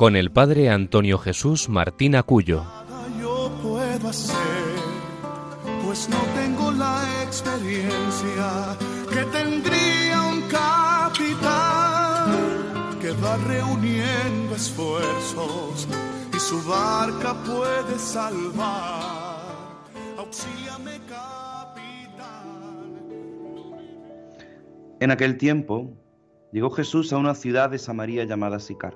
con el padre Antonio Jesús Martín Acuyo. Yo puedo hacer, pues no tengo la experiencia que tendría un capitán que va reuniendo esfuerzos y su barca puede salvar. Auxíliame, capitán. En aquel tiempo llegó Jesús a una ciudad de Samaria llamada Sicar,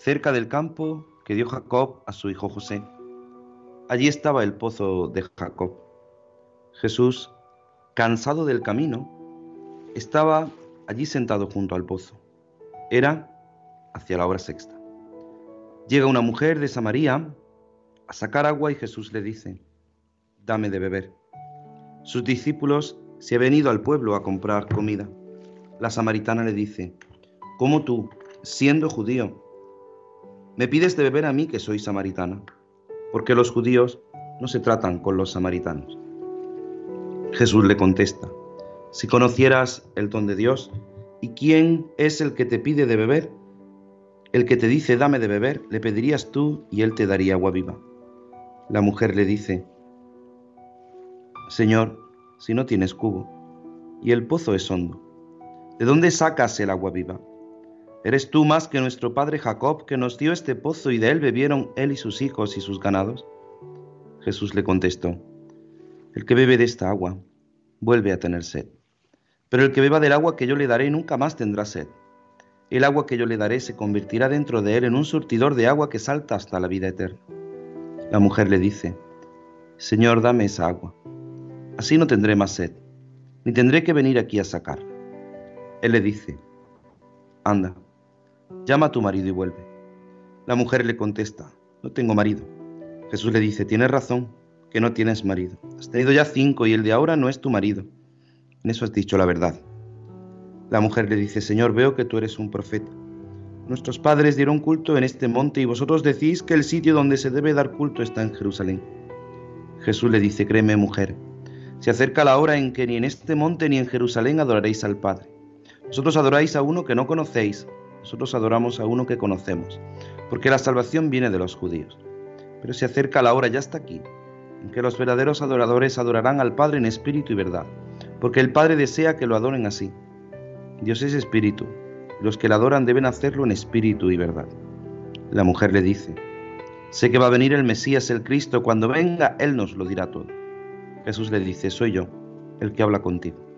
cerca del campo que dio Jacob a su hijo José. Allí estaba el pozo de Jacob. Jesús, cansado del camino, estaba allí sentado junto al pozo. Era hacia la hora sexta. Llega una mujer de Samaria a sacar agua y Jesús le dice, dame de beber. Sus discípulos se han venido al pueblo a comprar comida la samaritana le dice, ¿cómo tú, siendo judío, me pides de beber a mí que soy samaritana? Porque los judíos no se tratan con los samaritanos. Jesús le contesta, si conocieras el don de Dios, ¿y quién es el que te pide de beber? El que te dice dame de beber, le pedirías tú y él te daría agua viva. La mujer le dice, Señor, si no tienes cubo, y el pozo es hondo, ¿De dónde sacas el agua viva? ¿Eres tú más que nuestro padre Jacob, que nos dio este pozo y de él bebieron él y sus hijos y sus ganados? Jesús le contestó, El que bebe de esta agua vuelve a tener sed, pero el que beba del agua que yo le daré nunca más tendrá sed. El agua que yo le daré se convertirá dentro de él en un surtidor de agua que salta hasta la vida eterna. La mujer le dice, Señor, dame esa agua. Así no tendré más sed, ni tendré que venir aquí a sacar. Él le dice, anda, llama a tu marido y vuelve. La mujer le contesta, no tengo marido. Jesús le dice, tienes razón, que no tienes marido. Has tenido ya cinco y el de ahora no es tu marido. En eso has dicho la verdad. La mujer le dice, Señor, veo que tú eres un profeta. Nuestros padres dieron culto en este monte y vosotros decís que el sitio donde se debe dar culto está en Jerusalén. Jesús le dice, créeme mujer, se acerca la hora en que ni en este monte ni en Jerusalén adoraréis al Padre. Vosotros adoráis a uno que no conocéis, nosotros adoramos a uno que conocemos, porque la salvación viene de los judíos. Pero se acerca la hora, ya está aquí, en que los verdaderos adoradores adorarán al Padre en espíritu y verdad, porque el Padre desea que lo adoren así. Dios es espíritu, y los que le adoran deben hacerlo en espíritu y verdad. La mujer le dice, sé que va a venir el Mesías, el Cristo, cuando venga, Él nos lo dirá todo. Jesús le dice, soy yo, el que habla contigo.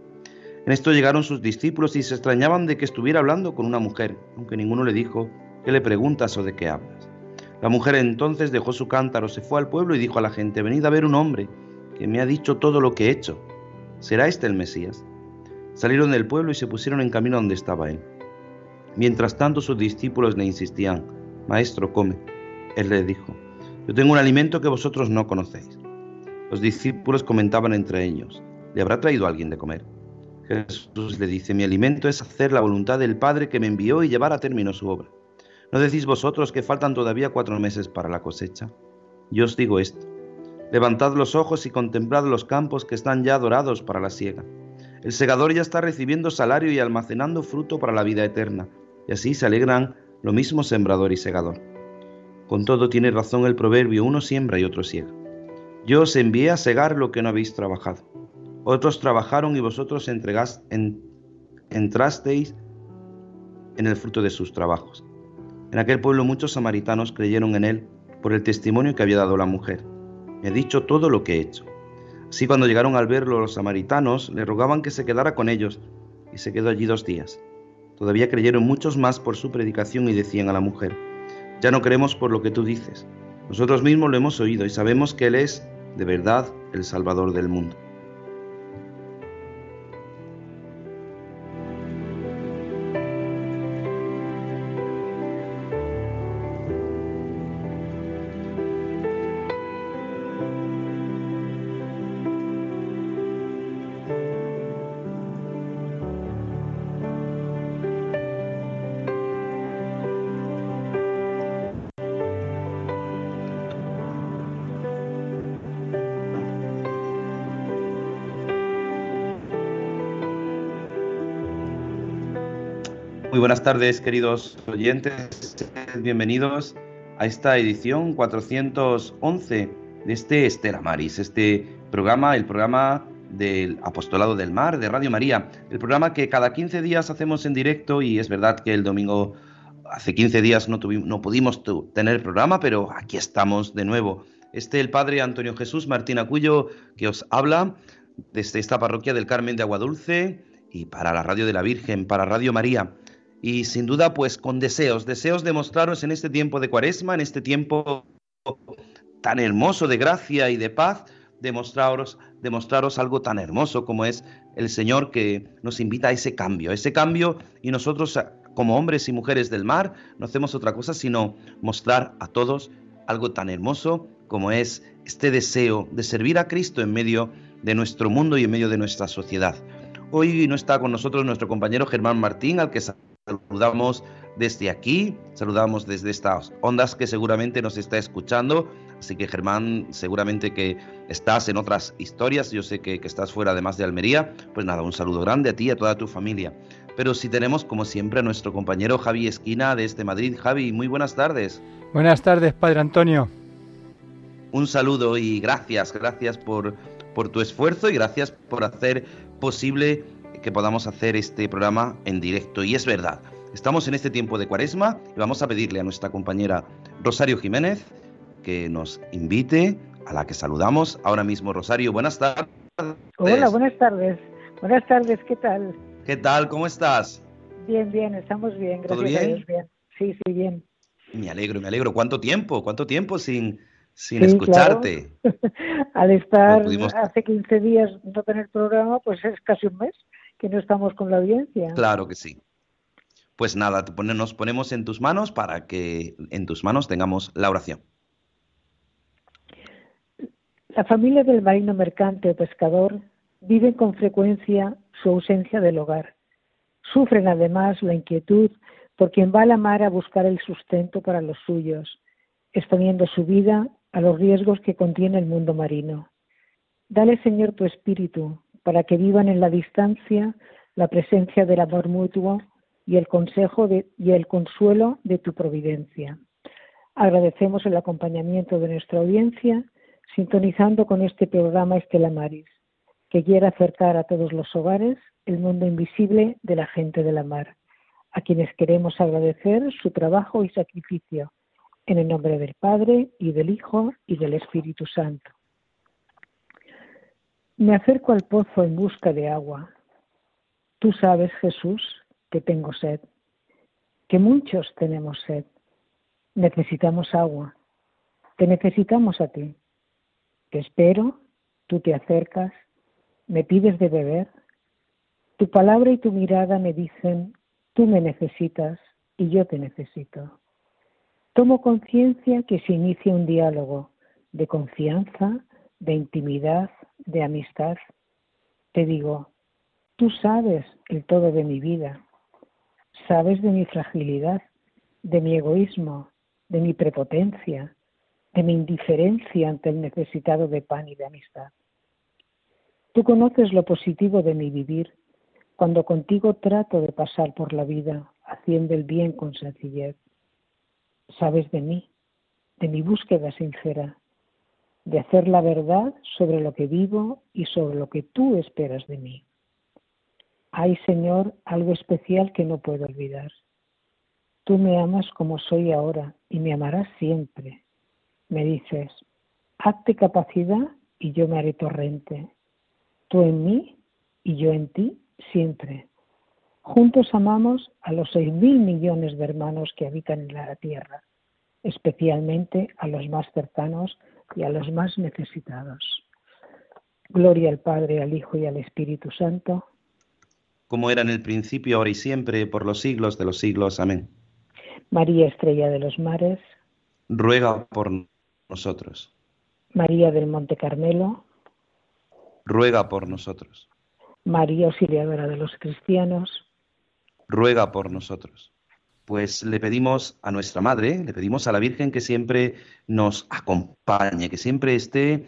En esto llegaron sus discípulos y se extrañaban de que estuviera hablando con una mujer, aunque ninguno le dijo, ¿qué le preguntas o de qué hablas? La mujer entonces dejó su cántaro, se fue al pueblo y dijo a la gente, venid a ver un hombre que me ha dicho todo lo que he hecho. ¿Será este el Mesías? Salieron del pueblo y se pusieron en camino donde estaba él. Mientras tanto sus discípulos le insistían, Maestro, come. Él le dijo, Yo tengo un alimento que vosotros no conocéis. Los discípulos comentaban entre ellos, ¿le habrá traído alguien de comer? Jesús le dice, mi alimento es hacer la voluntad del Padre que me envió y llevar a término su obra. ¿No decís vosotros que faltan todavía cuatro meses para la cosecha? Yo os digo esto. Levantad los ojos y contemplad los campos que están ya dorados para la siega. El segador ya está recibiendo salario y almacenando fruto para la vida eterna, y así se alegran lo mismo sembrador y segador. Con todo tiene razón el proverbio, uno siembra y otro ciega. Yo os envié a segar lo que no habéis trabajado. Otros trabajaron y vosotros entregas, entrasteis en el fruto de sus trabajos. En aquel pueblo muchos samaritanos creyeron en él por el testimonio que había dado la mujer. Me ha dicho todo lo que he hecho. Así cuando llegaron al verlo los samaritanos, le rogaban que se quedara con ellos, y se quedó allí dos días. Todavía creyeron muchos más por su predicación y decían a la mujer, ya no creemos por lo que tú dices. Nosotros mismos lo hemos oído y sabemos que Él es, de verdad, el Salvador del mundo. Muy buenas tardes, queridos oyentes. Bienvenidos a esta edición 411 de este Estela Maris, este programa, el programa del Apostolado del Mar de Radio María, el programa que cada 15 días hacemos en directo y es verdad que el domingo hace 15 días no, tuvimos, no pudimos tener programa, pero aquí estamos de nuevo. Este el Padre Antonio Jesús Martín Acuyo que os habla desde esta parroquia del Carmen de Aguadulce y para la Radio de la Virgen, para Radio María. Y sin duda, pues con deseos, deseos de mostraros en este tiempo de cuaresma, en este tiempo tan hermoso de gracia y de paz, demostraros, demostraros algo tan hermoso como es el Señor que nos invita a ese cambio, ese cambio y nosotros como hombres y mujeres del mar no hacemos otra cosa sino mostrar a todos algo tan hermoso como es este deseo de servir a Cristo en medio de nuestro mundo y en medio de nuestra sociedad. Hoy no está con nosotros nuestro compañero Germán Martín, al que saludamos desde aquí, saludamos desde estas ondas que seguramente nos está escuchando. Así que Germán, seguramente que estás en otras historias, yo sé que, que estás fuera además de Almería, pues nada, un saludo grande a ti y a toda tu familia. Pero si tenemos, como siempre, a nuestro compañero Javi Esquina desde Madrid. Javi, muy buenas tardes. Buenas tardes, Padre Antonio. Un saludo y gracias, gracias por, por tu esfuerzo y gracias por hacer posible que podamos hacer este programa en directo. Y es verdad, estamos en este tiempo de cuaresma y vamos a pedirle a nuestra compañera Rosario Jiménez que nos invite, a la que saludamos ahora mismo. Rosario, buenas tardes. Hola, buenas tardes. Buenas tardes, ¿qué tal? ¿Qué tal? ¿Cómo estás? Bien, bien, estamos bien, gracias ¿Todo bien? a Dios, bien. Sí, sí, bien. Me alegro, me alegro. ¿Cuánto tiempo? ¿Cuánto tiempo sin, sin Sí, escucharte? claro. Al estar No pudimos- hace 15 días no tener programa, pues es casi un mes que no estamos con la audiencia. Claro que sí. Pues nada, te pone- nos ponemos en tus manos para que en tus manos tengamos la oración. La familia del marino mercante o pescador viven con frecuencia su ausencia del hogar. Sufren además la inquietud por quien va a la mar a buscar el sustento para los suyos, exponiendo su vida a los riesgos que contiene el mundo marino. Dale, Señor, tu espíritu para que vivan en la distancia la presencia del amor mutuo y el consejo de- y el consuelo de tu providencia. Agradecemos el acompañamiento de nuestra audiencia sintonizando con este programa Estela Maris, que quiere acercar a todos los hogares el mundo invisible de la gente de la mar, a quienes queremos agradecer su trabajo y sacrificio, en el nombre del Padre y del Hijo y del Espíritu Santo. Me acerco al pozo en busca de agua. Tú sabes, Jesús, que tengo sed, que muchos tenemos sed. Necesitamos agua. Te necesitamos a ti. Te espero, tú te acercas, me pides de beber. Tu palabra y tu mirada me dicen, tú me necesitas y yo te necesito. Tomo conciencia que se inicia un diálogo de confianza, de intimidad, de amistad. Te digo, tú sabes el todo de mi vida, sabes de mi fragilidad, de mi egoísmo, de mi prepotencia, de mi indiferencia ante el necesitado de pan y de amistad. Tú conoces lo positivo de mi vivir cuando contigo trato de pasar por la vida haciendo el bien con sencillez. Sabes de mí, de mi búsqueda sincera, de hacer la verdad sobre lo que vivo y sobre lo que tú esperas de mí. Hay, Señor, algo especial que no puedo olvidar. Tú me amas como soy ahora y me amarás siempre. Me dices, hazte capacidad y yo me haré torrente. Tú en mí y yo en ti siempre. Juntos amamos a los seis mil millones de hermanos que habitan en la tierra, especialmente a los más cercanos y a los más necesitados. Gloria al Padre, al Hijo y al Espíritu Santo. Como era en el principio, ahora y siempre, por los siglos de los siglos. Amén. María Estrella de los Mares, Ruega por nosotros. María del Monte Carmelo, Ruega por nosotros. María Auxiliadora de los Cristianos, Ruega por nosotros. Pues le pedimos a nuestra Madre, le pedimos a la Virgen que siempre nos acompañe, que siempre esté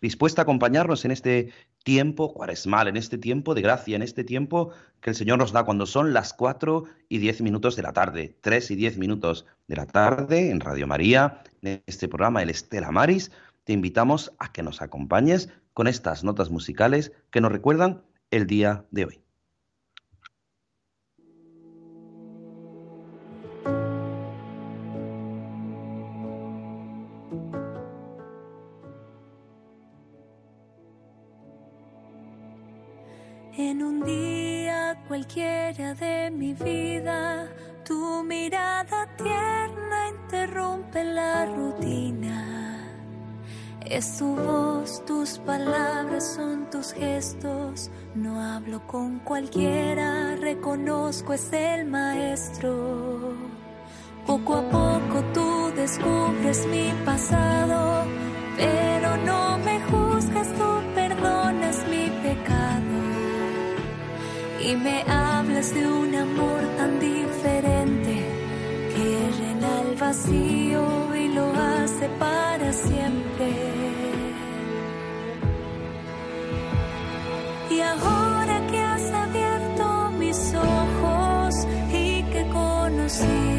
dispuesta a acompañarnos en este tiempo cuaresmal, en este tiempo de gracia, en este tiempo que el Señor nos da cuando son las 4 y 10 minutos de la tarde, 3 y 10 minutos de la tarde en Radio María, en este programa El Estela Maris. Te invitamos a que nos acompañes con estas notas musicales que nos recuerdan el día de hoy. Cualquiera de mi vida, tu mirada tierna interrumpe la rutina. Es tu voz, tus palabras son tus gestos. No hablo con cualquiera, reconozco es el maestro. Poco a poco tú descubres mi pasado, y me hablas de un amor tan diferente que llena el vacío y lo hace para siempre. Y ahora que has abierto mis ojos y que he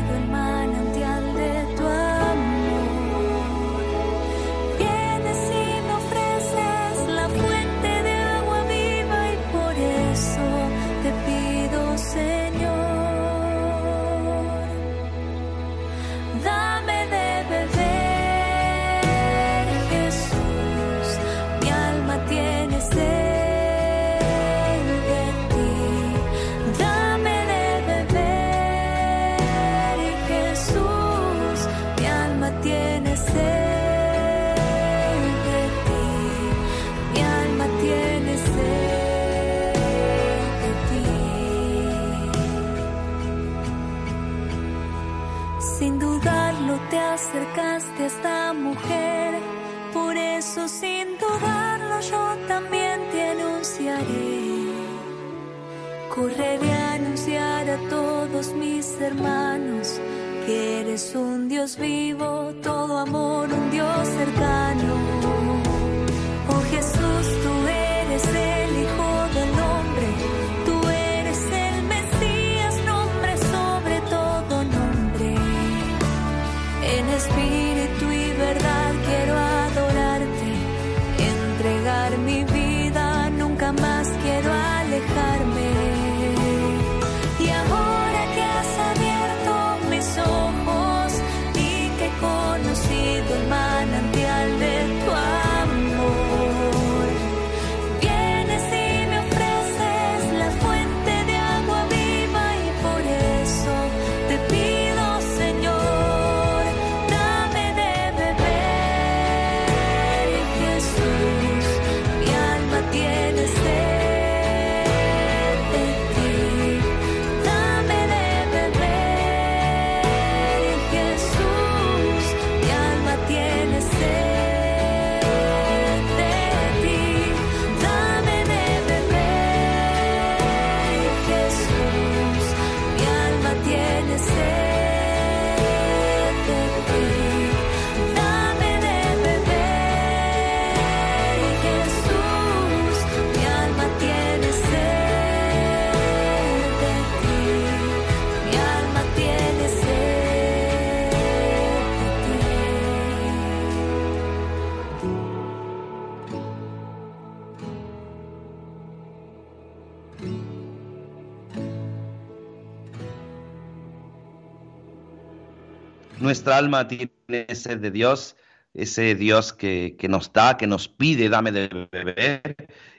Nuestra alma tiene sed de Dios, ese Dios que, nos da, que nos pide, dame de beber,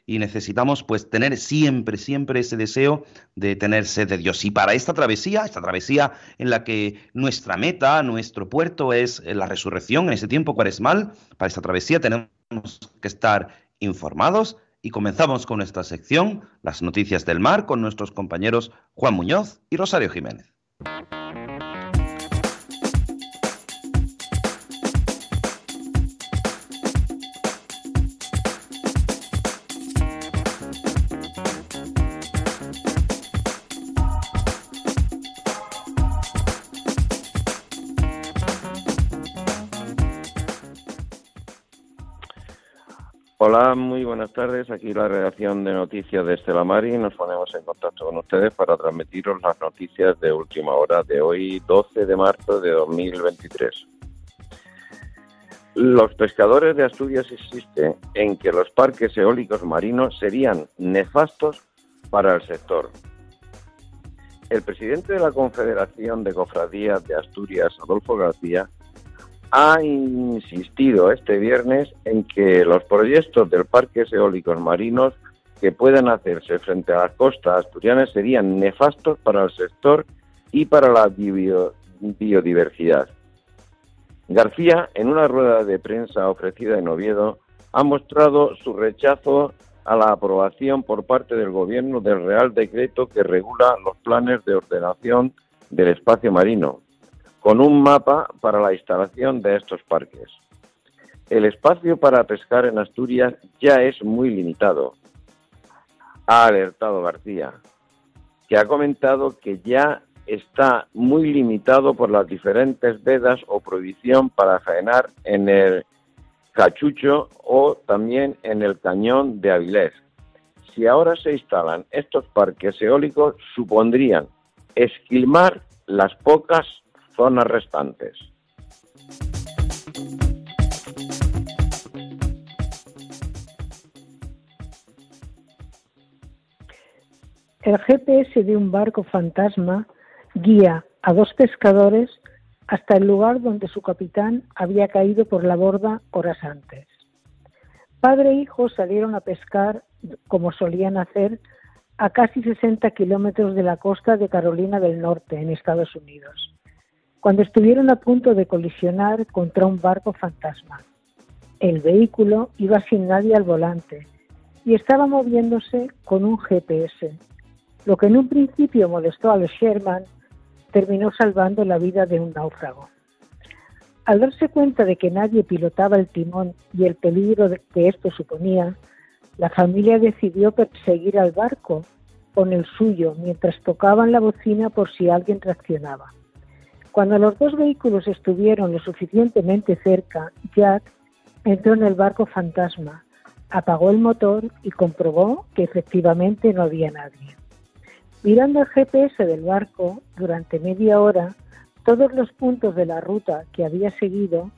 y necesitamos pues tener siempre, siempre ese deseo de tener sed de Dios. Y para esta travesía, esta travesía en la que nuestra meta, nuestro puerto es la resurrección en ese tiempo cuaresmal, para esta travesía tenemos que estar informados y comenzamos con nuestra sección, las noticias del mar, con nuestros compañeros Juan Muñoz y Rosario Jiménez. Hola, muy buenas tardes. Aquí la redacción de noticias de Estela Mari. Nos ponemos en contacto con ustedes para transmitiros las noticias de última hora de hoy, 12 de marzo de 2023. Los pescadores de Asturias insisten en que los parques eólicos marinos serían nefastos para el sector. El presidente de la Confederación de Cofradías de Asturias, Adolfo García, ha insistido este viernes en que los proyectos del parques eólicos marinos que puedan hacerse frente a las costas asturianas serían nefastos para el sector y para la biodiversidad. García, en una rueda de prensa ofrecida en Oviedo, ha mostrado su rechazo a la aprobación por parte del Gobierno del Real Decreto que regula los planes de ordenación del espacio marino, con un mapa para la instalación de estos parques. El espacio para pescar en Asturias ya es muy limitado, ha alertado García, que ha comentado que ya está muy limitado por las diferentes vedas o prohibición para faenar en el Cachucho o también en el Cañón de Avilés. Si ahora se instalan estos parques eólicos, supondrían esquilmar las pocas zonas restantes. El GPS de un barco fantasma guía a dos pescadores hasta el lugar donde su capitán había caído por la borda horas antes. Padre e hijo salieron a pescar, como solían hacer, a casi 60 kilómetros de la costa de Carolina del Norte, en Estados Unidos cuando estuvieron a punto de colisionar contra un barco fantasma. El vehículo iba sin nadie al volante y estaba moviéndose con un GPS. Lo que en un principio molestó a los Sherman terminó salvando la vida de un náufrago. Al darse cuenta de que nadie pilotaba el timón y el peligro que esto suponía, la familia decidió perseguir al barco con el suyo mientras tocaban la bocina por si alguien reaccionaba. Cuando los dos vehículos estuvieron lo suficientemente cerca, Jack entró en el barco fantasma, apagó el motor y comprobó que efectivamente no había nadie. Mirando el GPS del barco durante media hora, todos los puntos de la ruta que había seguido,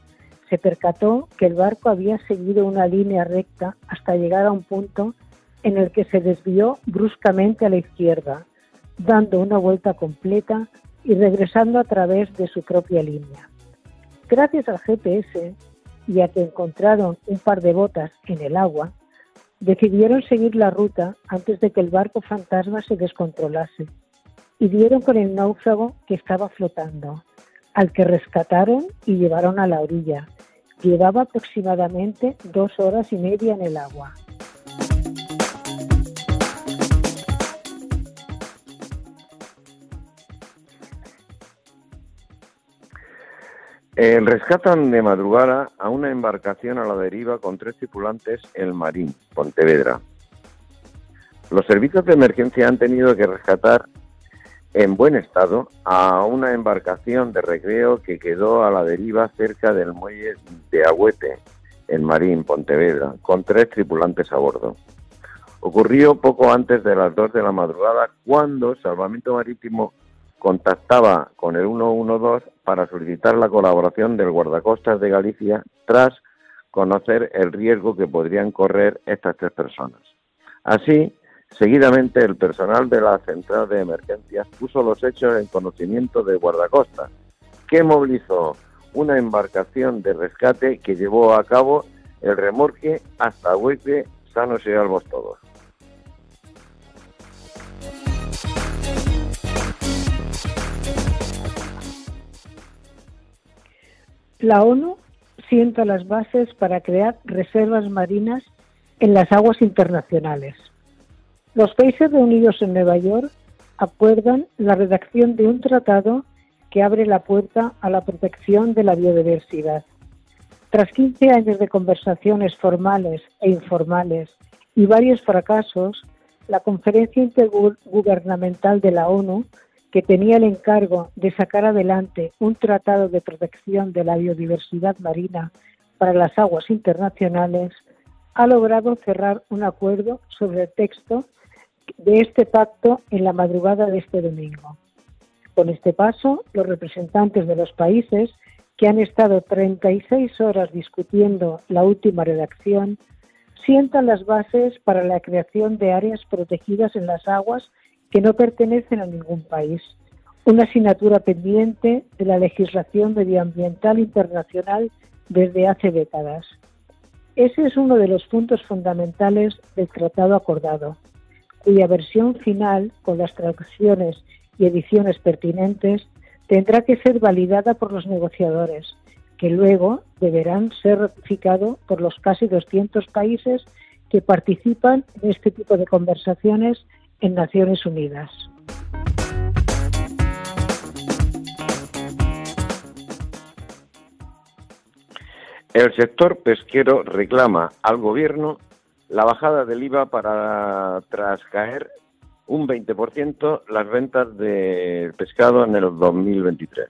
se percató que el barco había seguido una línea recta hasta llegar a un punto en el que se desvió bruscamente a la izquierda, dando una vuelta completa y regresando a través de su propia línea. Gracias al GPS y a que encontraron un par de botas en el agua, decidieron seguir la ruta antes de que el barco fantasma se descontrolase y dieron con el náufrago que estaba flotando, al que rescataron y llevaron a la orilla. Llevaba aproximadamente dos horas y media en el agua. Eh, rescatan de madrugada a una embarcación a la deriva con tres tripulantes en el Marín, Pontevedra. Los servicios de emergencia han tenido que rescatar en buen estado a una embarcación de recreo que quedó a la deriva cerca del muelle de Agüete, en Marín, Pontevedra, con tres tripulantes a bordo. Ocurrió poco antes de las dos de la madrugada cuando Salvamento Marítimo contactaba con el 112 para solicitar la colaboración del guardacostas de Galicia tras conocer el riesgo que podrían correr estas tres personas. Así, seguidamente el personal de la central de emergencias puso los hechos en conocimiento de guardacostas, que movilizó una embarcación de rescate que llevó a cabo el remorque hasta Hueque, sanos y salvos todos. La ONU sienta las bases para crear reservas marinas en las aguas internacionales. Los países reunidos en Nueva York acuerdan la redacción de un tratado que abre la puerta a la protección de la biodiversidad. Tras 15 años de conversaciones formales e informales y varios fracasos, la Conferencia Intergubernamental de la ONU que tenía el encargo de sacar adelante un tratado de protección de la biodiversidad marina para las aguas internacionales, ha logrado cerrar un acuerdo sobre el texto de este pacto en la madrugada de este domingo. Con este paso, los representantes de los países que han estado 36 horas discutiendo la última redacción sientan las bases para la creación de áreas protegidas en las aguas que no pertenecen a ningún país, una asignatura pendiente de la legislación medioambiental internacional desde hace décadas. Ese es uno de los puntos fundamentales del tratado acordado, cuya versión final, con las traducciones y ediciones pertinentes, tendrá que ser validada por los negociadores, que luego deberán ser ratificado por los casi 200 países que participan en este tipo de conversaciones en Naciones Unidas. El sector pesquero reclama al gobierno la bajada del IVA para tras caer un 20% las ventas de pescado en el 2023.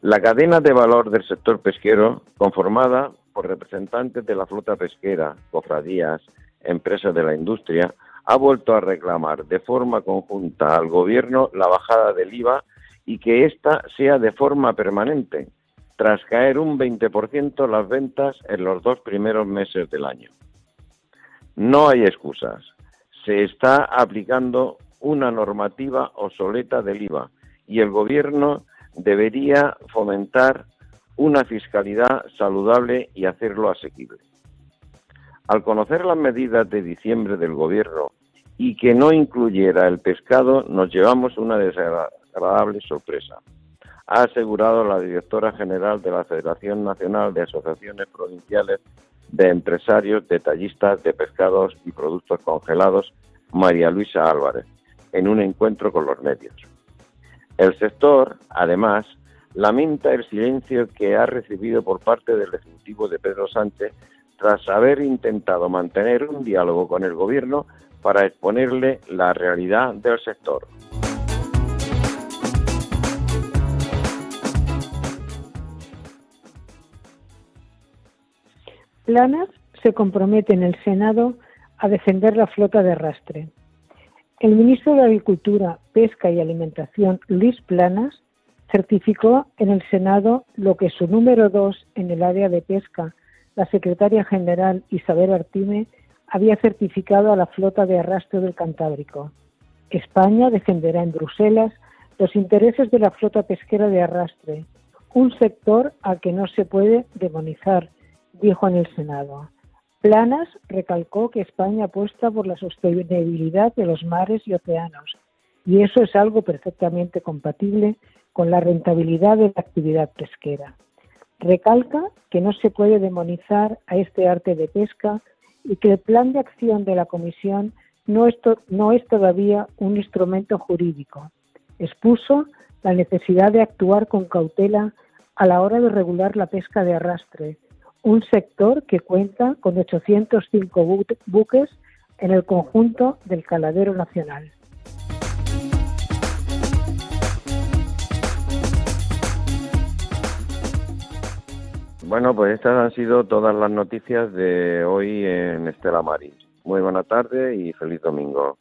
La cadena de valor del sector pesquero, conformada por representantes de la flota pesquera, cofradías, empresas de la industria, ha vuelto a reclamar de forma conjunta al Gobierno la bajada del IVA y que ésta sea de forma permanente, tras caer un 20% las ventas en los dos primeros meses del año. No hay excusas. Se está aplicando una normativa obsoleta del IVA y el Gobierno debería fomentar una fiscalidad saludable y hacerlo asequible. Al conocer las medidas de diciembre del Gobierno y que no incluyera el pescado, nos llevamos una desagradable sorpresa ha asegurado la directora general de la Federación Nacional de Asociaciones Provinciales de Empresarios Detallistas de Pescados y Productos Congelados, María Luisa Álvarez, en un encuentro con los medios. El sector, además, lamenta el silencio que ha recibido por parte del Ejecutivo de Pedro Sánchez tras haber intentado mantener un diálogo con el Gobierno para exponerle la realidad del sector. Planas se compromete en el Senado a defender la flota de arrastre. El ministro de Agricultura, Pesca y Alimentación, Luis Planas, certificó en el Senado lo que su número dos en el área de pesca, la secretaria general Isabel Artime, había certificado a la flota de arrastre del Cantábrico. España defenderá en Bruselas los intereses de la flota pesquera de arrastre, un sector al que no se puede demonizar, dijo en el Senado. Planas recalcó que España apuesta por la sostenibilidad de los mares y océanos, y eso es algo perfectamente compatible con la rentabilidad de la actividad pesquera. Recalca que no se puede demonizar a este arte de pesca y que el plan de acción de la Comisión no es, todavía un instrumento jurídico. Expuso la necesidad de actuar con cautela a la hora de regular la pesca de arrastre, un sector que cuenta con 805 buques en el conjunto del caladero nacional. Bueno, pues estas han sido todas las noticias de hoy en Estela Maris. Muy buena tarde y feliz domingo.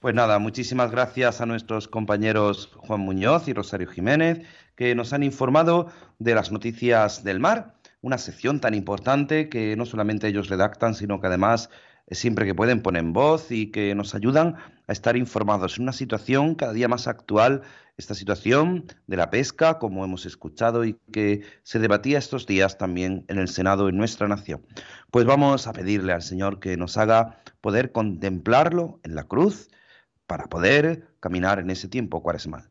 Pues nada, muchísimas gracias a nuestros compañeros Juan Muñoz y Rosario Jiménez, que nos han informado de las noticias del mar, una sección tan importante que no solamente ellos redactan, sino que además siempre que pueden ponen voz y que nos ayudan a estar informados en una situación cada día más actual, esta situación de la pesca, como hemos escuchado y que se debatía estos días también en el Senado en nuestra nación. Pues vamos a pedirle al Señor que nos haga poder contemplarlo en la cruz para poder caminar en ese tiempo cuaresmal.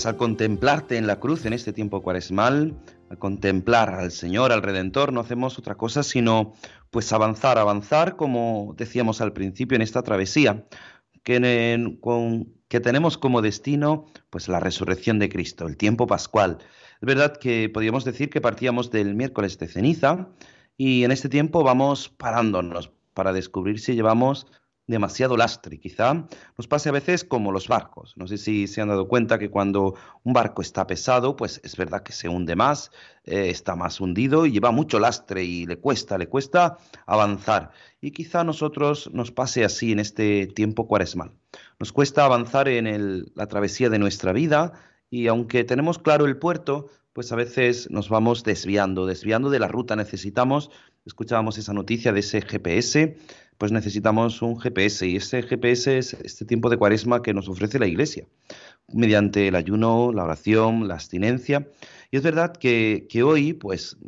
Pues al contemplarte en la cruz en este tiempo cuaresmal, al contemplar al Señor, al Redentor, no hacemos otra cosa sino pues avanzar, avanzar, como decíamos al principio en esta travesía, que, que tenemos como destino pues la resurrección de Cristo, el tiempo pascual. Es verdad que podríamos decir que partíamos del miércoles de ceniza y en este tiempo vamos parándonos para descubrir si llevamos demasiado lastre. Quizá nos pase a veces como los barcos. No sé si se han dado cuenta que cuando un barco está pesado, pues es verdad que se hunde más, eh, está más hundido y lleva mucho lastre y le cuesta, le cuesta avanzar. Y quizá a nosotros nos pase así en este tiempo cuaresmal. Nos cuesta avanzar en la travesía de nuestra vida y aunque tenemos claro el puerto, pues a veces nos vamos desviando, desviando de la ruta. Necesitamos, escuchábamos esa noticia de ese GPS, pues necesitamos un GPS y ese GPS es este tiempo de cuaresma que nos ofrece la Iglesia, mediante el ayuno, la oración, la abstinencia. Y es verdad que, que hoy, pues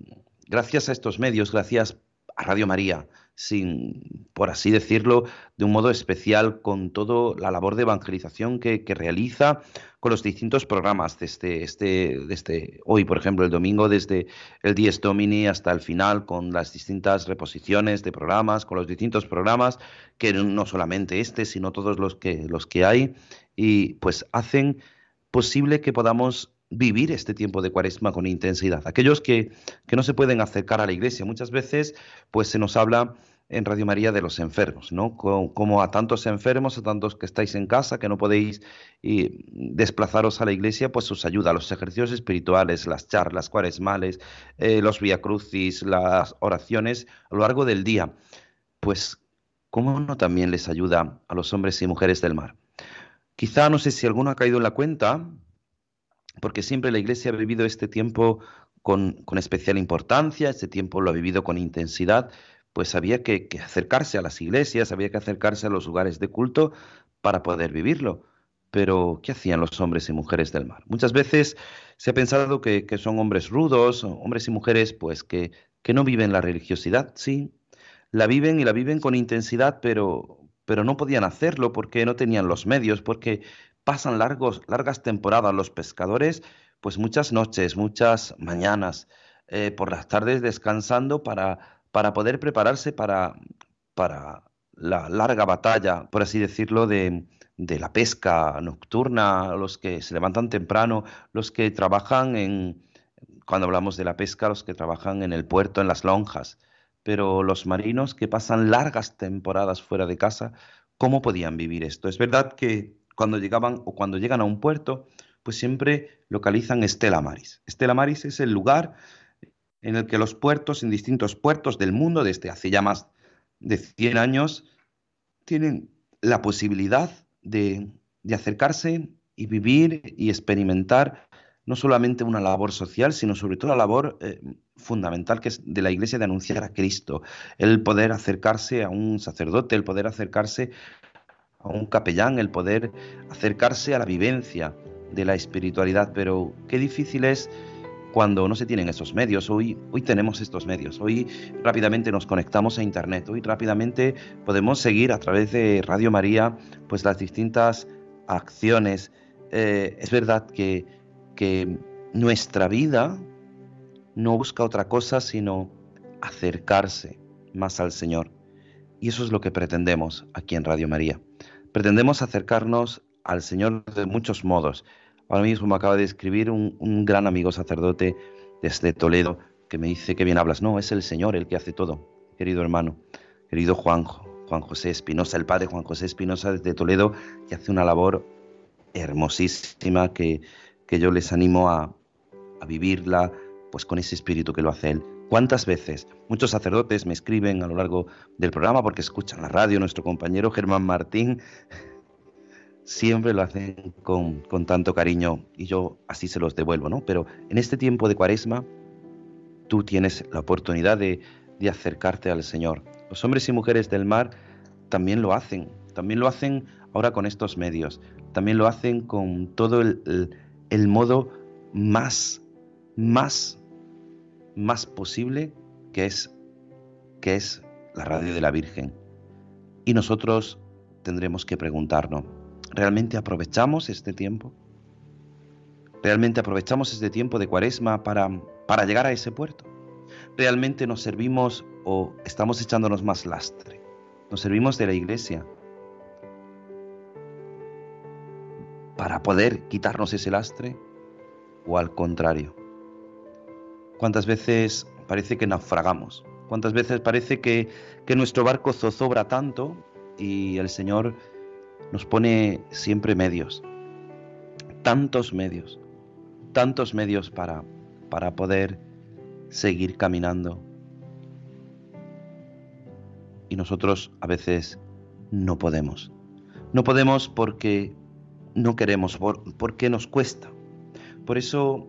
gracias a estos medios, gracias a Radio María, sin, por así decirlo, de un modo especial con toda la labor de evangelización que, realiza con los distintos programas desde este, desde hoy, por ejemplo, el domingo, desde el Dies Domini hasta el final, con las distintas reposiciones de programas, con los distintos programas, que no solamente este, sino todos los que, los que hay, y pues hacen posible que podamos vivir este tiempo de cuaresma con intensidad. Aquellos que, que, no se pueden acercar a la iglesia, muchas veces pues se nos habla en Radio María de los enfermos, ¿no? Como, a tantos enfermos, a tantos que estáis en casa, que no podéis desplazaros a la iglesia, pues os ayuda los ejercicios espirituales, las charlas cuaresmales, eh, los viacrucis, las oraciones a lo largo del día. Pues, ¿cómo no también les ayuda a los hombres y mujeres del mar? Quizá, no sé si alguno ha caído en la cuenta, porque siempre la iglesia ha vivido este tiempo con, especial importancia, este tiempo lo ha vivido con intensidad, pues había que, acercarse a las iglesias, había que acercarse a los lugares de culto para poder vivirlo. Pero, ¿qué hacían los hombres y mujeres del mar? Muchas veces se ha pensado que, son hombres rudos, hombres y mujeres, pues que, que no viven la religiosidad, sí, la viven y la viven con intensidad, pero, pero no podían hacerlo porque no tenían los medios, porque pasan largos, largas temporadas los pescadores, pues muchas noches, muchas mañanas, eh, por las tardes descansando para, para poder prepararse para, para la larga batalla, por así decirlo, de, de la pesca nocturna, los que se levantan temprano, los que trabajan en, cuando hablamos de la pesca, los que trabajan en el puerto, en las lonjas, pero los marinos que pasan largas temporadas fuera de casa, ¿cómo podían vivir esto? Es verdad que cuando llegaban o cuando llegan a un puerto, pues siempre localizan Estela Maris. Estela Maris es el lugar en el que los puertos, en distintos puertos del mundo, desde hace ya más de 100 años, tienen la posibilidad de, acercarse y vivir y experimentar no solamente una labor social, sino sobre todo la labor eh, fundamental que es de la Iglesia de anunciar a Cristo, el poder acercarse a un sacerdote, el poder acercarse a un capellán, el poder acercarse a la vivencia de la espiritualidad, pero qué difícil es cuando no se tienen esos medios. Hoy, hoy tenemos estos medios, hoy rápidamente nos conectamos a Internet, hoy rápidamente podemos seguir a través de Radio María pues las distintas acciones. Eh, es verdad que, que nuestra vida no busca otra cosa sino acercarse más al Señor. Y eso es lo que pretendemos aquí en Radio María. Pretendemos acercarnos al Señor de muchos modos. Ahora mismo me acaba de escribir un, gran amigo sacerdote desde Toledo que me dice que bien hablas. No, es el Señor el que hace todo, querido hermano, querido Juanjo, Juan José Espinosa, el padre Juan José Espinosa desde Toledo, que hace una labor hermosísima que, que yo les animo a, a vivirla pues con ese espíritu que lo hace Él. ¿Cuántas veces muchos sacerdotes me escriben a lo largo del programa porque escuchan la radio? Nuestro compañero Germán Martín siempre lo hacen con, tanto cariño y yo así se los devuelvo, ¿no? Pero en este tiempo de cuaresma tú tienes la oportunidad de, acercarte al Señor. Los hombres y mujeres del mar también lo hacen, también lo hacen ahora con estos medios, también lo hacen con todo el, el modo más, más más posible que es, que es la radio de la Virgen. Y nosotros tendremos que preguntarnos, ¿realmente aprovechamos este tiempo? ¿Realmente aprovechamos este tiempo de cuaresma para, para llegar a ese puerto? ¿Realmente nos servimos o estamos echándonos más lastre? ¿Nos servimos de la iglesia para poder quitarnos ese lastre o al contrario? ¿Cuántas veces parece que naufragamos? ¿Cuántas veces parece que, nuestro barco zozobra tanto y el Señor nos pone siempre medios? Tantos medios, tantos medios para, para poder seguir caminando. Y nosotros a veces no podemos. No podemos porque no queremos, porque nos cuesta. Por eso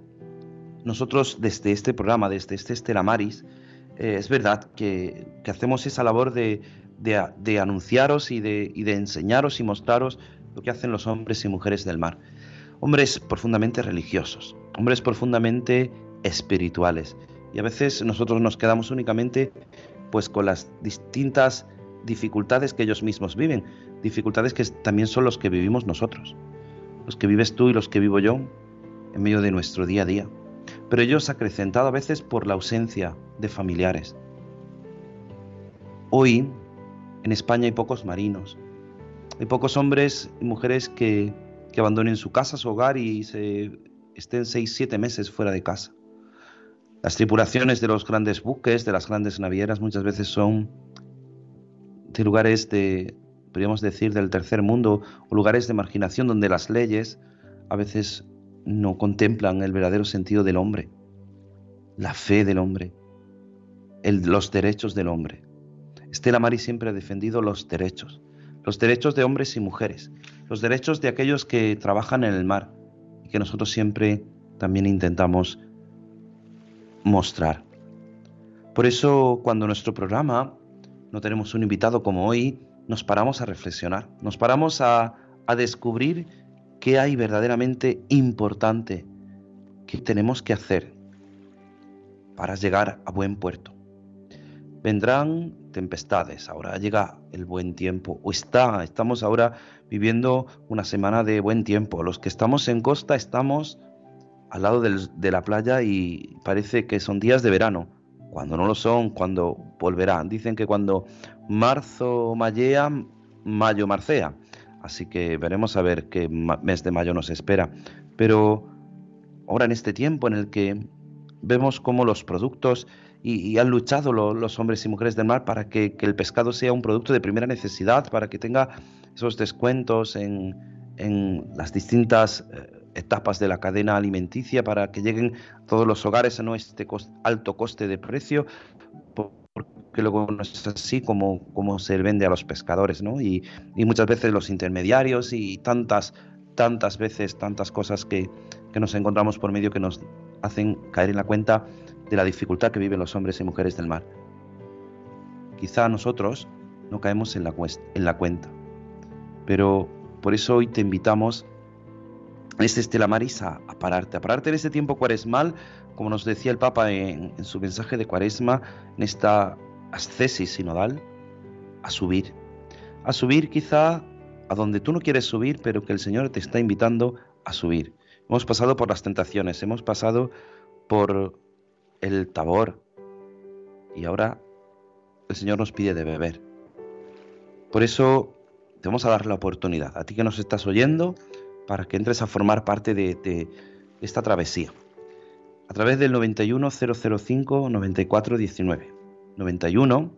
nosotros desde este programa, desde este Estela Maris, eh, es verdad que, hacemos esa labor de, anunciaros y de, y de enseñaros y mostraros lo que hacen los hombres y mujeres del mar. Hombres profundamente religiosos, hombres profundamente espirituales. Y a veces nosotros nos quedamos únicamente pues con las distintas dificultades que ellos mismos viven, dificultades que también son los que vivimos nosotros, los que vives tú y los que vivo yo en medio de nuestro día a día pero ellos acrecentado a veces por la ausencia de familiares. Hoy en España hay pocos marinos, hay pocos hombres y mujeres que, abandonen su casa, su hogar y estén seis, siete meses fuera de casa. Las tripulaciones de los grandes buques, de las grandes navieras, muchas veces son de lugares de, podríamos decir, del tercer mundo o lugares de marginación donde las leyes a veces no contemplan el verdadero sentido del hombre, la fe del hombre, los derechos del hombre. Estela Mari siempre ha defendido los derechos, los derechos de hombres y mujeres, los derechos de aquellos que trabajan en el mar y que nosotros siempre también intentamos mostrar. Por eso cuando nuestro programa no tenemos un invitado como hoy, nos paramos a reflexionar, nos paramos a descubrir qué hay verdaderamente importante que tenemos que hacer para llegar a buen puerto. Vendrán tempestades, ahora llega el buen tiempo, o está, estamos ahora viviendo una semana de buen tiempo. Los que estamos en costa estamos al lado de la playa y parece que son días de verano, cuando no lo son, cuando volverán. Dicen que cuando marzo mallea, mayo marcea. Así que veremos a ver qué mes de mayo nos espera. Pero ahora en este tiempo en el que vemos cómo los productos y, han luchado los hombres y mujeres del mar para que, el pescado sea un producto de primera necesidad, para que tenga esos descuentos en, las distintas eh, etapas de la cadena alimenticia, para que lleguen todos los hogares a no este alto coste de precio, porque luego no es así como, como se vende a los pescadores, ¿no? Y, y muchas veces los intermediarios y tantas, tantas veces, tantas cosas que, que nos encontramos por medio que nos hacen caer en la cuenta de la dificultad que viven los hombres y mujeres del mar. Quizá nosotros no caemos en la cuenta, pero por eso hoy te invitamos este Estela Maris a, pararte, a pararte en este tiempo cuaresmal, como nos decía el Papa en, en su mensaje de cuaresma, en esta ascesis sinodal, a subir, a subir quizá a donde tú no quieres subir, pero que el Señor te está invitando a subir. Hemos pasado por las tentaciones, hemos pasado por el tabor y ahora el Señor nos pide de beber. Por eso te vamos a dar la oportunidad, a ti que nos estás oyendo, para que entres a formar parte de, esta travesía. A través del 91 005 94 19. 91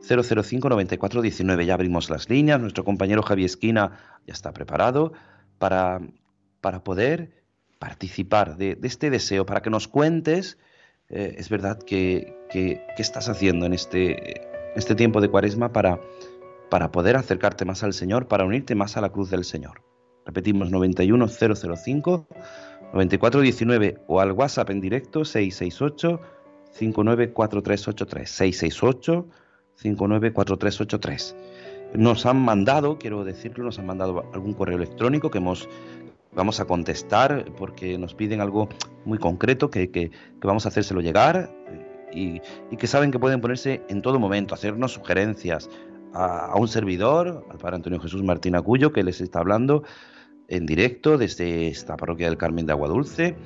005 94 19. Ya abrimos las líneas, nuestro compañero Javier Esquina ya está preparado para poder participar de, este deseo, para que nos cuentes, eh, es verdad, que, que, estás haciendo en este, este tiempo de cuaresma para poder acercarte más al Señor, para unirte más a la cruz del Señor. Repetimos 91005 9419 o al WhatsApp en directo 668 594383 668 594383. Nos han mandado, quiero decirlo, nos han mandado algún correo electrónico que hemos vamos a contestar porque nos piden algo muy concreto que, vamos a hacérselo llegar y, que saben que pueden ponerse en todo momento, hacernos sugerencias a, un servidor, al Padre Antonio Jesús Martín Acuyo, que les está hablando en directo desde esta parroquia del Carmen de Agua Dulce,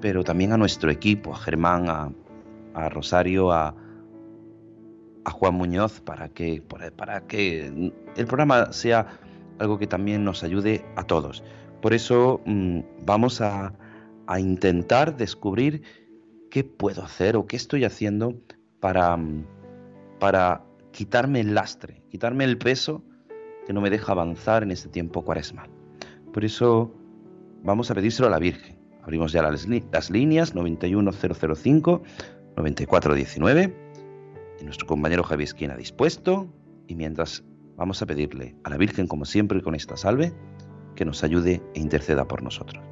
pero también a nuestro equipo, a Germán, a, Rosario, a, a Juan Muñoz, para que, que el programa sea algo que también nos ayude a todos. Por eso mm, vamos a, intentar descubrir qué puedo hacer o qué estoy haciendo para, mm, para quitarme el lastre, quitarme el peso que no me deja avanzar en este tiempo cuaresmal. Por eso vamos a pedírselo a la Virgen. Abrimos ya las, líneas 91005 9419 y nuestro compañero Javier Esquina dispuesto y mientras vamos a pedirle a la Virgen como siempre con esta salve que nos ayude e interceda por nosotros.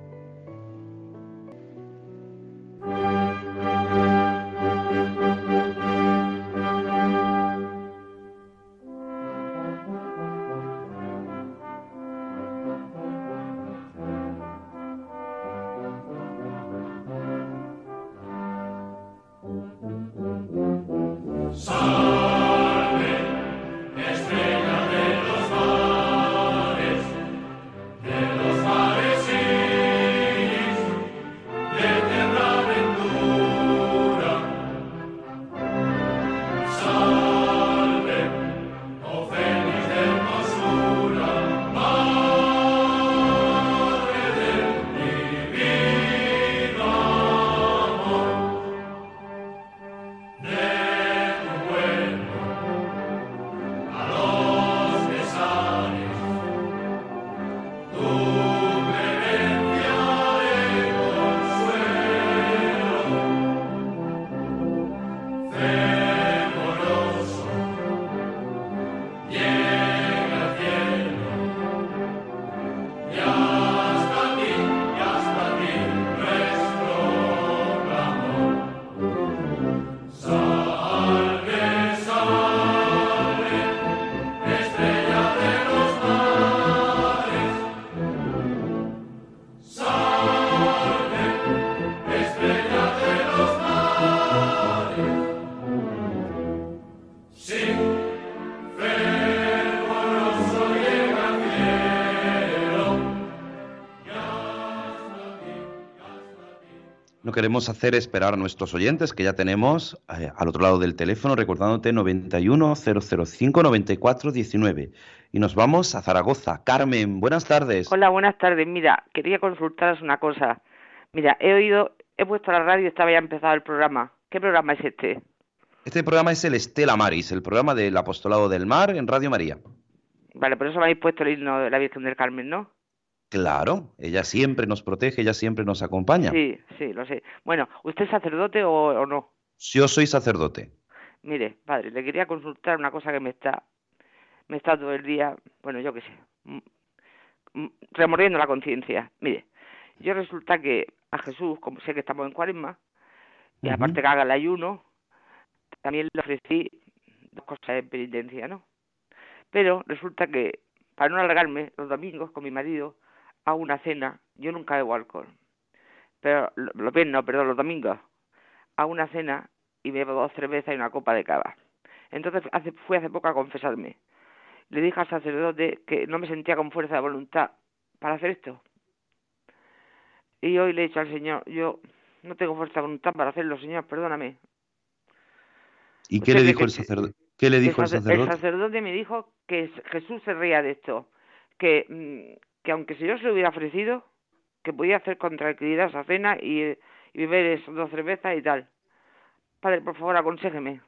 Queremos hacer esperar a nuestros oyentes, que ya tenemos eh, al otro lado del teléfono, recordándote 91-005-94-19. Y nos vamos a Zaragoza. Carmen, buenas tardes. Hola, buenas tardes. Mira, quería consultaros una cosa. Mira, he oído, he puesto la radio y estaba ya empezado el programa. ¿Qué programa es este? Este programa es el Estela Maris, el programa del Apostolado del Mar en Radio María. Vale, por eso me habéis puesto el himno de la Virgen del Carmen, ¿no? Claro, ella siempre nos protege, ella siempre nos acompaña. Sí, sí, lo sé. Bueno, ¿usted es sacerdote o, no? Yo soy sacerdote. Mire, padre, le quería consultar una cosa que me está, me está todo el día, bueno, yo qué sé, remordiendo la conciencia. Mire, yo resulta que a Jesús, como sé que estamos en cuaresma, y aparte que haga el ayuno, también le ofrecí dos cosas de penitencia, ¿no? Pero resulta que, para no alargarme, los domingos con mi marido, a una cena, yo nunca bebo alcohol, pero lo bien no, perdón, los domingos, a una cena y bebo dos cervezas y una copa de cava. Entonces hace, fui hace poco a confesarme. Le dije al sacerdote que no me sentía con fuerza de voluntad para hacer esto. Y hoy le he dicho al Señor, yo no tengo fuerza de voluntad para hacerlo, Señor, perdóname. ¿Y qué le dijo el sacerdote? ¿Qué le dijo el sacerdote? El sacerdote me dijo que Jesús se ría de esto, que mm, que aunque si yo se lo hubiera ofrecido, que podía hacer con tranquilidad esa cena y, beber esas dos cervezas y tal. Padre, por favor, aconséjeme.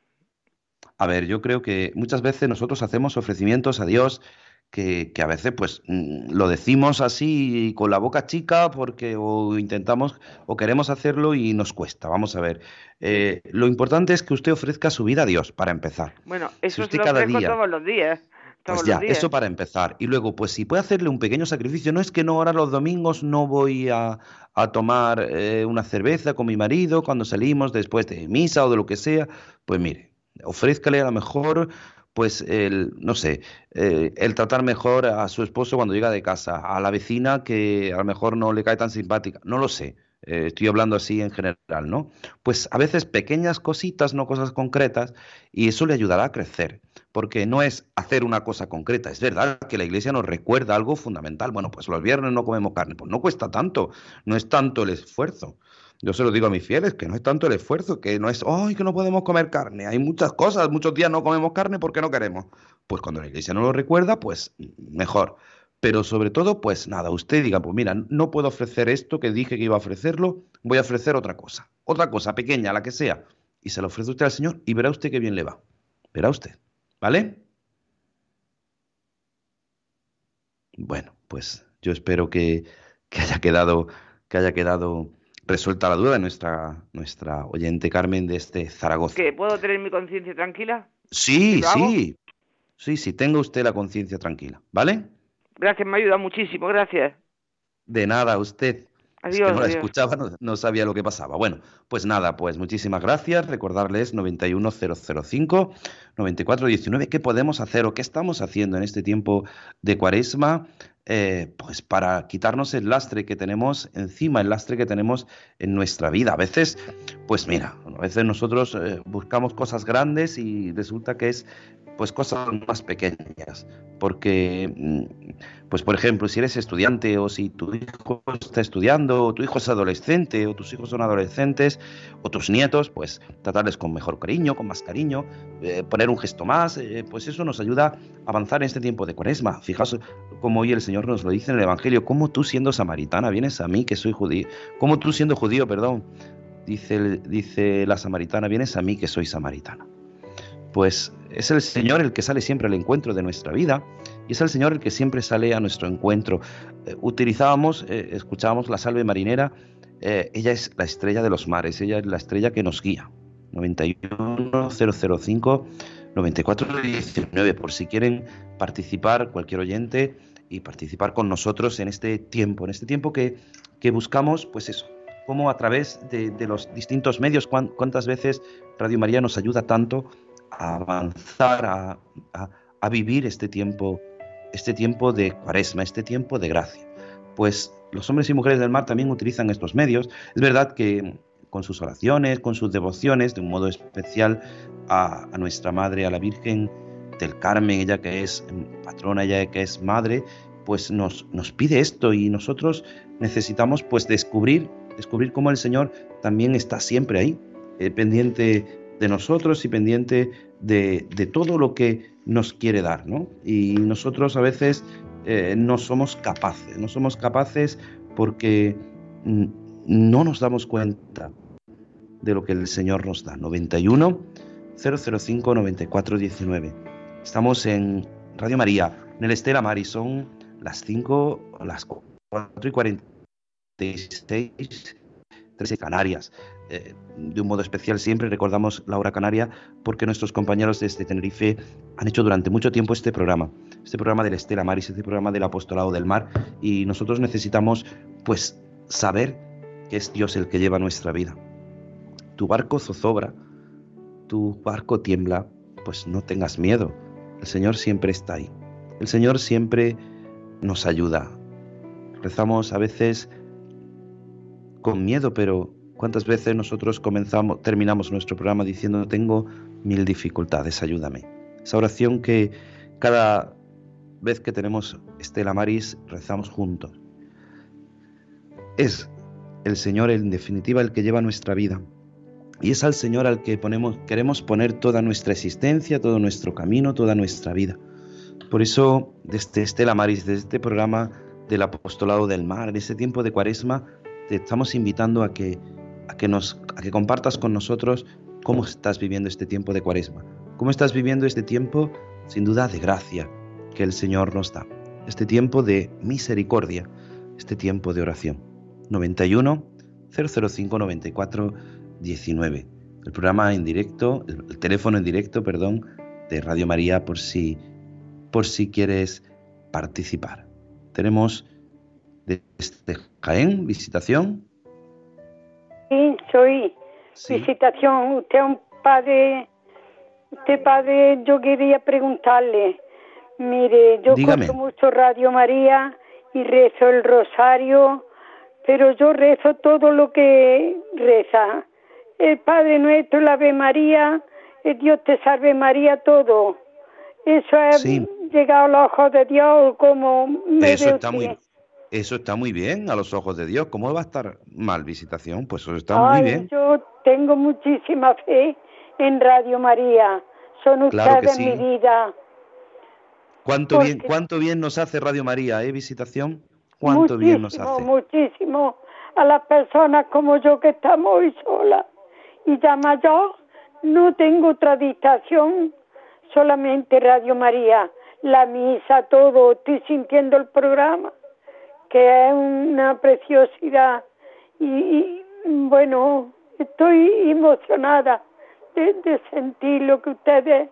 A ver, yo creo que muchas veces nosotros hacemos ofrecimientos a Dios que, que, a veces pues mm, lo decimos así con la boca chica porque o intentamos o queremos hacerlo y nos cuesta. Vamos a ver. Eh, lo importante es que usted ofrezca su vida a Dios para empezar. Bueno, eso es lo cada día, todos los días. Pues ya, eso para empezar. Y luego, pues si puede hacerle un pequeño sacrificio, no es que no ahora los domingos no voy a, a tomar eh, una cerveza con mi marido cuando salimos después de misa o de lo que sea, pues mire, ofrézcale a lo mejor, pues el, no sé, eh, el tratar mejor a su esposo cuando llega de casa, a la vecina que a lo mejor no le cae tan simpática, no lo sé. Eh, estoy hablando así en general, ¿no? Pues a veces pequeñas cositas, no cosas concretas, y eso le ayudará a crecer porque no es hacer una cosa concreta. Es verdad que la iglesia nos recuerda algo fundamental. Bueno, pues los viernes no comemos carne. Pues no cuesta tanto, no es tanto el esfuerzo. Yo se lo digo a mis fieles, que no es tanto el esfuerzo, que no es, ¡ay, que no podemos comer carne! Hay muchas cosas, muchos días no comemos carne porque no queremos. Pues cuando la iglesia no lo recuerda, pues mejor. Pero sobre todo, pues nada, usted diga, pues mira, no puedo ofrecer esto que dije que iba a ofrecerlo, voy a ofrecer otra cosa. Otra cosa, pequeña, la que sea. Y se lo ofrece usted al Señor y verá usted qué bien le va. Verá usted. ¿Vale? Bueno, pues yo espero que, haya quedado que haya quedado resuelta la duda de nuestra nuestra oyente Carmen de este Zaragoza. ¿Que puedo tener mi conciencia tranquila? Sí, sí. Sí, sí, tenga usted la conciencia tranquila, ¿vale? Gracias, me ayuda muchísimo, gracias. De nada, usted que no la escuchaba, no, sabía lo que pasaba. Bueno, pues nada, pues muchísimas gracias. Recordarles 91005 9419 qué podemos hacer o qué estamos haciendo en este tiempo de cuaresma, eh, pues para quitarnos el lastre que tenemos encima, el lastre que tenemos en nuestra vida. A veces, pues mira, a veces nosotros eh, buscamos cosas grandes y resulta que es pues cosas más pequeñas, porque, mm, pues por ejemplo, si eres estudiante o si tu hijo está estudiando, o tu hijo es adolescente, o tus hijos son adolescentes, o tus nietos, pues tratarles con mejor cariño, con más cariño, eh, poner un gesto más, eh, pues eso nos ayuda a avanzar en este tiempo de cuaresma. Fijaos como hoy el Señor nos lo dice en el Evangelio, como tú siendo samaritana vienes a mí que soy judío, como tú siendo judío, perdón, dice, dice la samaritana, vienes a mí que soy samaritana pues es el Señor el que sale siempre al encuentro de nuestra vida y es el Señor el que siempre sale a nuestro encuentro. Eh, utilizábamos, eh, escuchábamos la salve marinera, eh, ella es la estrella de los mares, ella es la estrella que nos guía. 91005 9419 por si quieren participar cualquier oyente y participar con nosotros en este tiempo, en este tiempo que, que buscamos, pues eso, como a través de, de los distintos medios, cuántas veces Radio María nos ayuda tanto a avanzar, a, vivir este tiempo, este tiempo de cuaresma, este tiempo de gracia. Pues los hombres y mujeres del mar también utilizan estos medios. Es verdad que con sus oraciones, con sus devociones, de un modo especial a, a, nuestra Madre, a la Virgen del Carmen, ella que es patrona, ella que es madre, pues nos, nos pide esto y nosotros necesitamos pues descubrir descubrir cómo el Señor también está siempre ahí, eh, pendiente de nosotros y pendiente de, todo lo que nos quiere dar, ¿no? Y nosotros a veces eh, no somos capaces, no somos capaces porque mm, no nos damos cuenta de lo que el Señor nos da. 91 005 94 19. Estamos en Radio María, en el Estela Mari, son las 5, las 4 y 46, 13 Canarias. Eh, de un modo especial siempre recordamos la hora canaria porque nuestros compañeros desde Tenerife han hecho durante mucho tiempo este programa, este programa del Estela Maris, este programa del Apostolado del Mar y nosotros necesitamos pues saber que es Dios el que lleva nuestra vida. Tu barco zozobra, tu barco tiembla, pues no tengas miedo, el Señor siempre está ahí. El Señor siempre nos ayuda. Rezamos a veces con miedo, pero ¿cuántas veces nosotros comenzamos, terminamos nuestro programa diciendo tengo mil dificultades, ayúdame? Esa oración que cada vez que tenemos Estela Maris rezamos juntos. Es el Señor en definitiva el que lleva nuestra vida. Y es al Señor al que ponemos, queremos poner toda nuestra existencia, todo nuestro camino, toda nuestra vida. Por eso, desde Estela Maris, desde este programa del Apostolado del Mar, en este tiempo de Cuaresma, te estamos invitando a que, a que, nos, a que compartas con nosotros cómo estás viviendo este tiempo de Cuaresma. Cómo estás viviendo este tiempo, sin duda, de gracia que el Señor nos da. Este tiempo de misericordia, este tiempo de oración. 91 005 94 19. El programa en directo, el, teléfono en directo, perdón, de Radio María por si por si quieres participar. Tenemos desde Jaén, visitación. Sí, soy visitación. Usted es un padre, usted padre, yo quería preguntarle, mire, yo escucho mucho Radio María y rezo el rosario, pero yo rezo todo lo que reza. El Padre Nuestro, la Ave María, el Dios te salve María, todo. Eso es llegado a los ojos de Dios como me eso está muy eso está muy bien a los ojos de Dios. ¿Cómo va a estar mal visitación? Pues eso está muy bien. Yo tengo muchísima fe en Radio María. Son ustedes mi vida. ¿Cuánto bien, cuánto bien nos hace Radio María, eh, visitación? ¿Cuánto bien nos hace? Muchísimo a las personas como yo que estamos hoy solas. Y ya mayor, no tengo otra distracción, solamente Radio María la misa, todo, estoy sintiendo el programa, que es una preciosidad. Y, bueno, estoy emocionada de, sentir lo que ustedes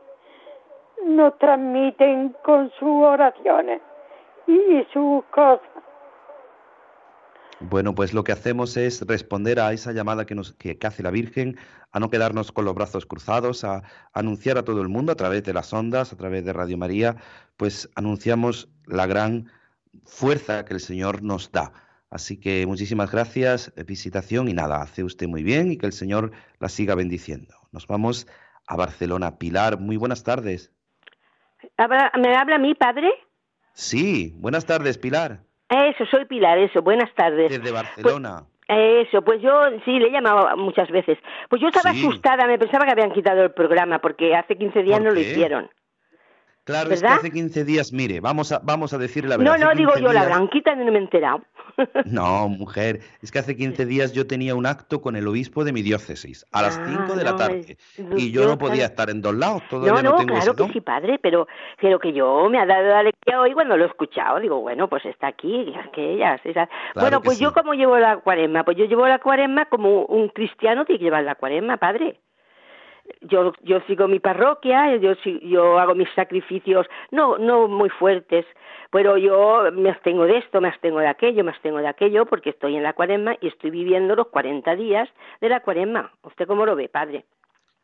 nos transmiten con sus oraciones y sus cosas. Bueno, pues lo que hacemos es responder a esa llamada que, nos, que, hace la Virgen, a no quedarnos con los brazos cruzados, a, anunciar a todo el mundo a través de las ondas, a través de Radio María, pues anunciamos la gran fuerza que el Señor nos da. Así que muchísimas gracias, visitación y nada, hace usted muy bien y que el Señor la siga bendiciendo. Nos vamos a Barcelona. Pilar, muy buenas tardes. ¿Me habla mi padre? Sí, buenas tardes, Pilar. Eso, soy Pilar, eso, buenas tardes. Desde Barcelona. Pues, eso, pues yo sí, le he llamado muchas veces. Pues yo estaba asustada, me pensaba que habían quitado el programa porque hace 15 días no lo hicieron. Claro, es que hace 15 días, mire, vamos a, vamos a decir la verdad. No, no, digo yo, la branquita no me he enterado. No, mujer, es que hace 15 días yo tenía un acto con el obispo de mi diócesis a las 5 ah, de la tarde y yo no podía estar en dos lados, todavía no, no, tengo claro que sí, padre, pero, pero que yo me ha dado la alegría hoy cuando lo he escuchado, digo, bueno, pues está aquí, aquellas, esa. bueno, pues yo como llevo la cuaresma, pues yo llevo la cuaresma como un cristiano tiene que llevar la cuaresma, padre yo yo sigo mi parroquia yo yo hago mis sacrificios no no muy fuertes pero yo me abstengo de esto me abstengo de aquello me abstengo de aquello porque estoy en la cuaresma y estoy viviendo los 40 días de la cuaresma usted cómo lo ve padre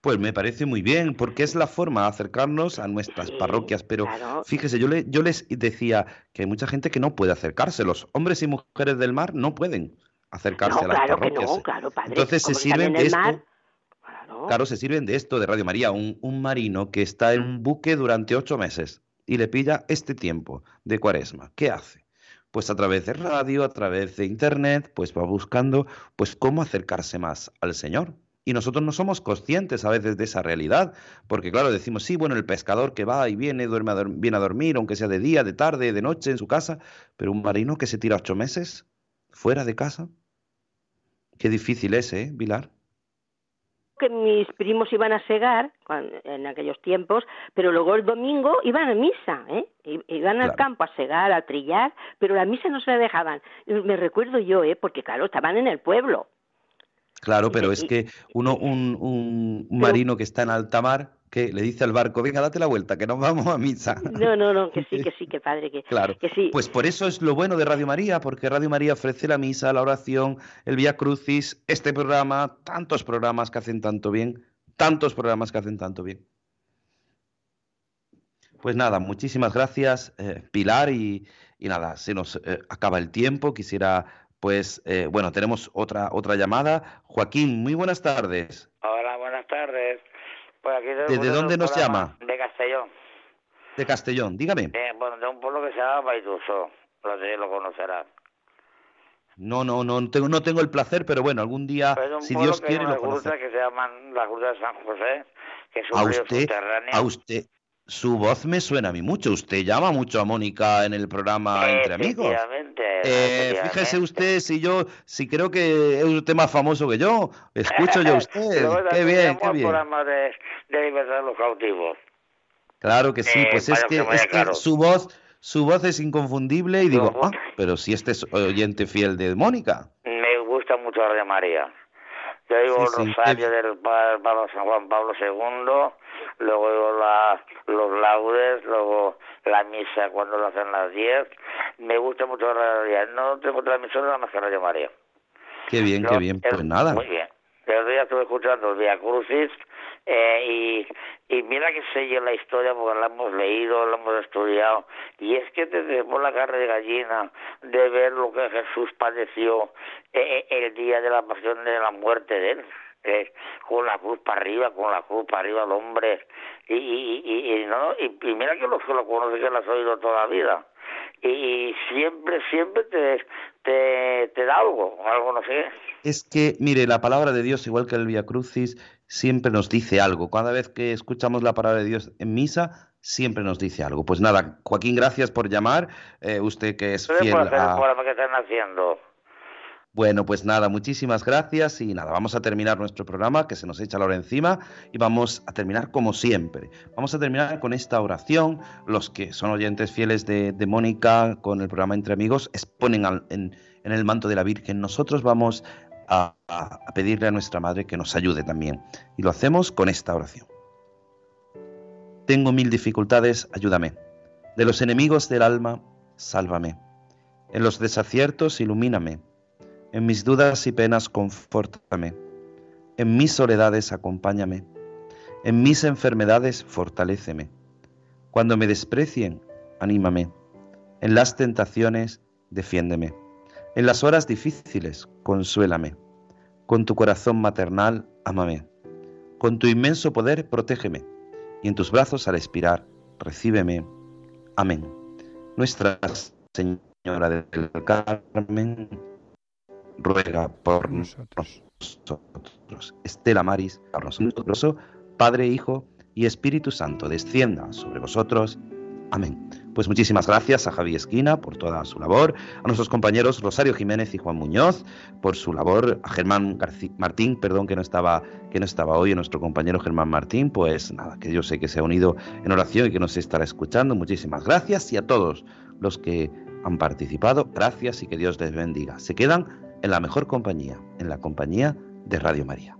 pues me parece muy bien, porque es la forma de acercarnos a nuestras parroquias. Pero fíjese, yo, le, yo les decía que hay mucha gente que no puede acercarse. Los hombres y mujeres del mar no pueden acercarse a las parroquias. no, claro, padre. Entonces se sirven de esto. Claro. se sirven de esto, de Radio María, un, un marino que está en un buque durante ocho meses y le pilla este tiempo de cuaresma. ¿Qué hace? pues a través de radio, a través de internet, pues va buscando pues cómo acercarse más al Señor. Y nosotros no somos conscientes a veces de esa realidad, porque claro, decimos, sí, bueno, el pescador que va y viene, duerme viene a dormir, aunque sea de día, de tarde, de noche en su casa, pero un marino que se tira ocho meses fuera de casa, qué difícil es, ¿eh, Vilar? Que mis primos iban a segar en aquellos tiempos, pero luego el domingo iban a misa, ¿eh? Iban al campo a segar, a trillar, pero la misa no se la dejaban. Me recuerdo yo, ¿eh? Porque claro, estaban en el pueblo. Claro, pero es que uno, un, un, marino que está en alta mar, que le dice al barco, venga, date la vuelta, que nos vamos a misa. No, no, no, que sí, que sí, que padre, que, claro. que sí. Pues por eso es lo bueno de Radio María, porque Radio María ofrece la misa, la oración, el Vía Crucis, este programa, tantos programas que hacen tanto bien, tantos programas que hacen tanto bien. Pues nada, muchísimas gracias, eh, Pilar, y, y, nada, se nos eh, acaba el tiempo. Quisiera pues eh, bueno, tenemos otra otra llamada. Joaquín, muy buenas tardes. Hola, buenas tardes. Pues ¿Desde dónde nos llama? De Castellón. De Castellón, dígame. Eh, bueno, de un pueblo que se llama Baituso, lo, lo conocerán. No, no, no tengo, no tengo el placer, pero bueno, algún día, pues si Dios quiere, lo conoceré. que se llaman la Gruta de San José, que es un río subterráneo. A usted, su voz me suena a mí mucho. Usted llama mucho a Mónica en el programa Entre Amigos. Eh, fíjese usted si yo, si creo que es usted más famoso que yo. Escucho yo a usted. qué bien, qué bien. programa de, de libertad de los cautivos. Claro que sí, pues es que, es que su voz, su voz es inconfundible y digo, ah, pero si este es oyente fiel de Mónica. Me gusta mucho la de María. Yo digo el rosario del Pablo San Juan Pablo II luego la, los laudes, luego la misa cuando lo hacen las 10. Me gusta mucho la radio. No tengo otra emisora nada más que Radio María. Qué bien, qué bien. Pues nada. Muy bien. El día estuve escuchando Via Crucis eh, y, y mira que sé yo la historia porque la hemos leído, la hemos estudiado y es que te tenemos la carne de gallina de ver lo que Jesús padeció eh, el día de la pasión de la muerte de él eh, con la cruz para arriba, con la cruz para arriba el hombre, y, y, y, no, y, mira que los que lo conocen que lo has oído toda la vida, y, siempre, siempre te, te, te da algo, algo no sé. Es que, mire, la palabra de Dios, igual que el Via Crucis, siempre nos dice algo. Cada vez que escuchamos la palabra de Dios en misa, siempre nos dice algo. Pues nada, Joaquín, gracias por llamar. Eh, usted que es fiel por a... que están haciendo? Bueno, pues nada, muchísimas gracias y nada, vamos a terminar nuestro programa que se nos echa la hora encima y vamos a terminar como siempre. Vamos a terminar con esta oración. Los que son oyentes fieles de, Mónica con el programa Entre Amigos exponen en, el manto de la Virgen. Nosotros vamos a, pedirle a nuestra Madre que nos ayude también y lo hacemos con esta oración. Tengo mil dificultades, ayúdame. De los enemigos del alma, sálvame. En los desaciertos, ilumíname en mis dudas y penas, confórtame. En mis soledades, acompáñame. En mis enfermedades, fortaléceme. Cuando me desprecien, anímame. En las tentaciones, defiéndeme. En las horas difíciles, consuélame. Con tu corazón maternal, ámame. Con tu inmenso poder, protégeme. Y en tus brazos, al expirar, recíbeme. Amén. Nuestra Señora del Carmen, ruega por nosotros. Estela Maris, nosotros, Padre, Hijo y Espíritu Santo, descienda sobre vosotros. Amén. Pues muchísimas gracias a Javi Esquina por toda su labor, a nuestros compañeros Rosario Jiménez y Juan Muñoz por su labor, a Germán Martín, perdón que no estaba que no estaba hoy, a nuestro compañero Germán Martín, pues nada, que yo sé que se ha unido en oración y que nos estará escuchando. Muchísimas gracias y a todos los que han participado, gracias y que Dios les bendiga. Se quedan en la mejor compañía, en la compañía de Radio María.